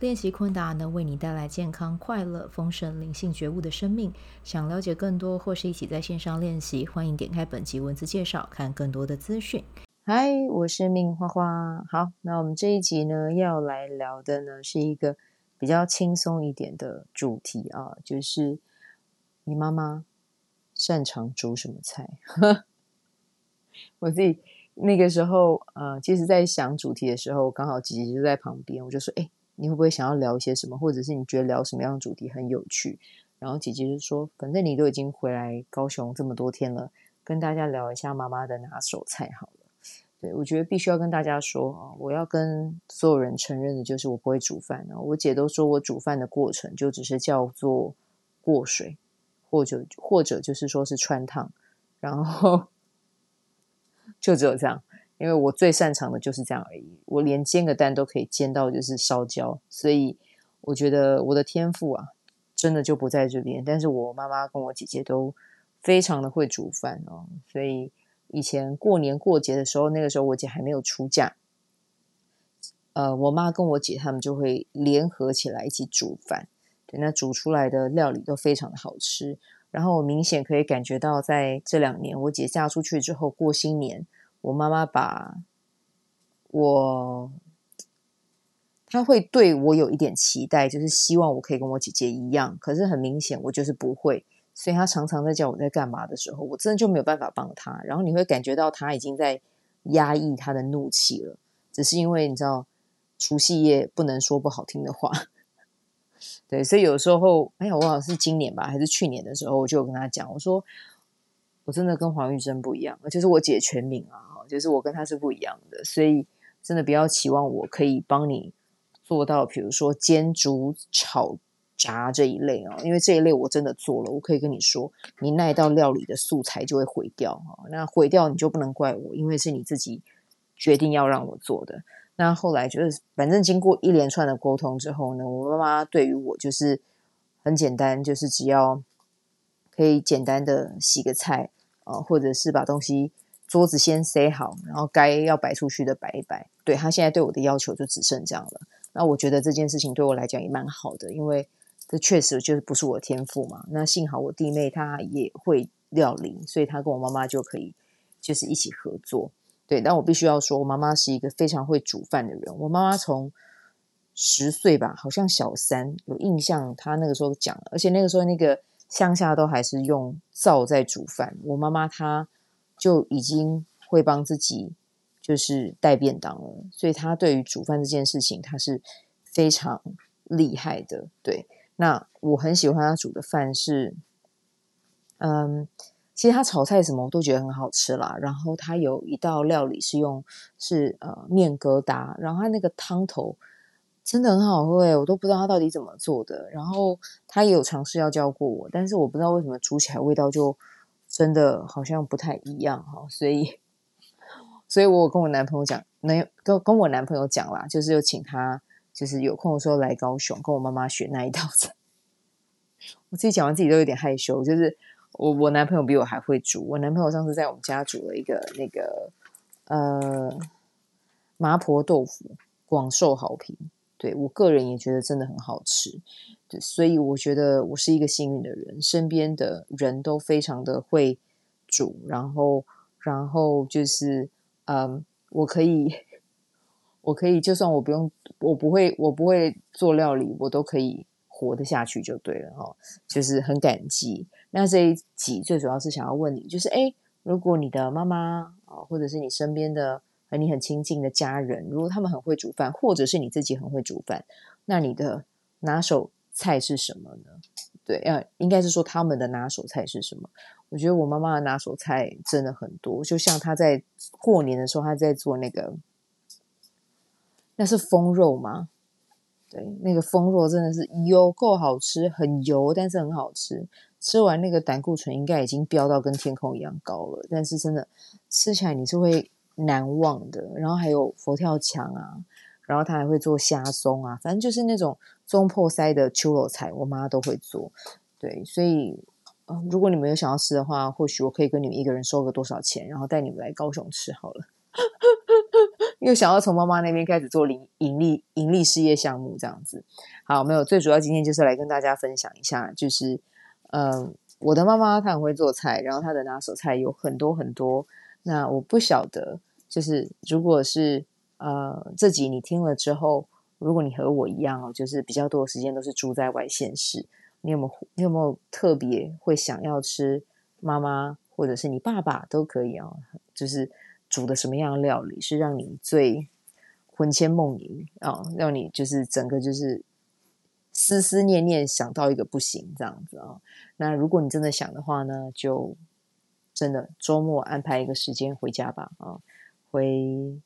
练习昆达能为你带来健康、快乐、丰盛、灵性觉悟的生命。想了解更多或是一起在线上练习，欢迎点开本集文字介绍，看更多的资讯。嗨，我是命花花。好，那我们这一集呢，要来聊的呢，是一个比较轻松一点的主题啊，就是你妈妈擅长煮什么菜？我自己那个时候，呃，其实在想主题的时候，刚好姐姐就在旁边，我就说，哎。你会不会想要聊一些什么，或者是你觉得聊什么样的主题很有趣？然后姐姐就说：“反正你都已经回来高雄这么多天了，跟大家聊一下妈妈的拿手菜好了。”对，我觉得必须要跟大家说啊，我要跟所有人承认的就是我不会煮饭啊。我姐都说我煮饭的过程就只是叫做过水，或者或者就是说是汆烫，然后 就只有这样。因为我最擅长的就是这样而已，我连煎个蛋都可以煎到就是烧焦，所以我觉得我的天赋啊，真的就不在这边。但是我妈妈跟我姐姐都非常的会煮饭哦，所以以前过年过节的时候，那个时候我姐还没有出嫁，呃，我妈跟我姐他们就会联合起来一起煮饭，对，那煮出来的料理都非常的好吃。然后我明显可以感觉到，在这两年我姐嫁出去之后过新年。我妈妈把我，她会对我有一点期待，就是希望我可以跟我姐姐一样。可是很明显，我就是不会，所以她常常在叫我在干嘛的时候，我真的就没有办法帮她。然后你会感觉到她已经在压抑她的怒气了，只是因为你知道，除夕夜不能说不好听的话。对，所以有时候，哎呀，我好像是今年吧，还是去年的时候，我就有跟她讲，我说我真的跟黄玉珍不一样，就是我姐全名啊。就是我跟他是不一样的，所以真的不要期望我可以帮你做到，比如说煎、煮、炒、炸这一类啊，因为这一类我真的做了，我可以跟你说，你那一道料理的素材就会毁掉啊。那毁掉你就不能怪我，因为是你自己决定要让我做的。那后来就是，反正经过一连串的沟通之后呢，我妈妈对于我就是很简单，就是只要可以简单的洗个菜啊，或者是把东西。桌子先塞好，然后该要摆出去的摆一摆。对，他现在对我的要求就只剩这样了。那我觉得这件事情对我来讲也蛮好的，因为这确实就是不是我的天赋嘛。那幸好我弟妹她也会料理，所以她跟我妈妈就可以就是一起合作。对，但我必须要说，我妈妈是一个非常会煮饭的人。我妈妈从十岁吧，好像小三有印象，她那个时候讲，而且那个时候那个乡下都还是用灶在煮饭。我妈妈她。就已经会帮自己就是带便当了，所以他对于煮饭这件事情他是非常厉害的。对，那我很喜欢他煮的饭是，嗯，其实他炒菜什么我都觉得很好吃啦。然后他有一道料理是用是呃面疙瘩，然后他那个汤头真的很好喝诶，我都不知道他到底怎么做的。然后他也有尝试要教过我，但是我不知道为什么煮起来味道就。真的好像不太一样哈，所以，所以我跟我男朋友讲，能跟跟我男朋友讲啦，就是有请他，就是有空的时候来高雄跟我妈妈学那一道菜。我自己讲完自己都有点害羞，就是我我男朋友比我还会煮，我男朋友上次在我们家煮了一个那个呃麻婆豆腐，广受好评。对，我个人也觉得真的很好吃，对，所以我觉得我是一个幸运的人，身边的人都非常的会煮，然后，然后就是，嗯，我可以，我可以，就算我不用，我不会，我不会做料理，我都可以活得下去就对了哈，就是很感激。那这一集最主要是想要问你，就是，哎，如果你的妈妈啊，或者是你身边的。和你很亲近的家人，如果他们很会煮饭，或者是你自己很会煮饭，那你的拿手菜是什么呢？对，要应该是说他们的拿手菜是什么？我觉得我妈妈的拿手菜真的很多，就像她在过年的时候，她在做那个，那是封肉吗？对，那个封肉真的是油够好吃，很油，但是很好吃。吃完那个胆固醇应该已经飙到跟天空一样高了，但是真的吃起来你是会难忘的。然后还有佛跳墙啊，然后他还会做虾松啊，反正就是那种中破塞的秋肉菜，我妈都会做。对，所以。如果你们有想要吃的话，或许我可以跟你们一个人收个多少钱，然后带你们来高雄吃好了。又想要从妈妈那边开始做盈盈利盈利事业项目这样子。好，没有，最主要今天就是来跟大家分享一下，就是嗯，我的妈妈她很会做菜，然后她的拿手菜有很多很多。那我不晓得，就是如果是呃这集你听了之后，如果你和我一样哦，就是比较多的时间都是住在外县市。你有没有你有没有特别会想要吃妈妈或者是你爸爸都可以哦，就是煮的什么样的料理是让你最魂牵梦萦啊、哦，让你就是整个就是思思念念想到一个不行这样子啊、那如果你真的想的话呢，就真的周末安排一个时间回家吧啊、回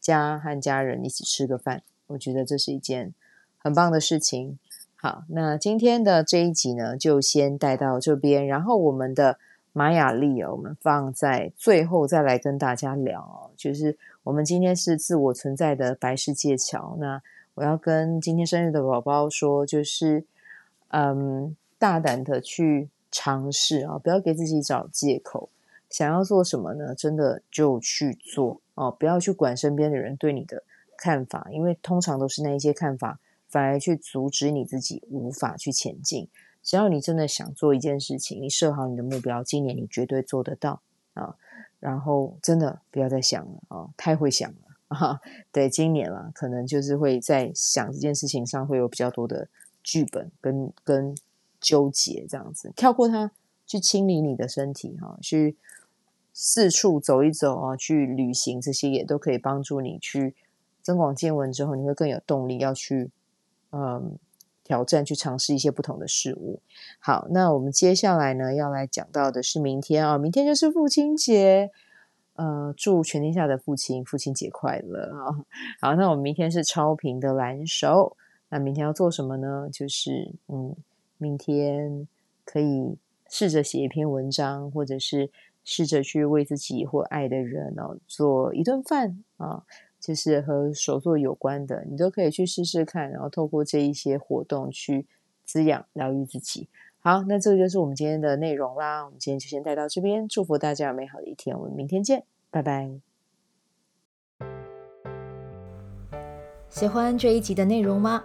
家和家人一起吃个饭，我觉得这是一件很棒的事情。好，那今天的这一集呢，就先带到这边。然后我们的玛雅历哦，我们放在最后再来跟大家聊哦。就是我们今天是自我存在的白世界桥。那我要跟今天生日的宝宝说，就是嗯，大胆的去尝试啊，不要给自己找借口。想要做什么呢？真的就去做哦，不要去管身边的人对你的看法，因为通常都是那一些看法。反而去阻止你自己无法去前进。只要你真的想做一件事情，你设好你的目标，今年你绝对做得到啊！然后真的不要再想了啊，太会想了啊！对，今年了，可能就是会在想这件事情上会有比较多的剧本跟跟纠结这样子，跳过它，去清理你的身体哈，去四处走一走啊，去旅行，这些也都可以帮助你去增广见闻之后，你会更有动力要去。嗯，挑战去尝试一些不同的事物。好，那我们接下来呢，要来讲到的是明天啊，明天就是父亲节。呃，祝全天下的父亲父亲节快乐啊！好，那我们明天是超频的蓝手。那明天要做什么呢？就是嗯，明天可以试着写一篇文章，或者是试着去为自己或爱的人哦做一顿饭啊。就是和手作有关的，你都可以去试试看，然后透过这一些活动去滋养、疗愈自己。好，那这个就是我们今天的内容啦。我们今天就先带到这边，祝福大家有美好的一天。我们明天见，拜拜。喜欢这一集的内容吗？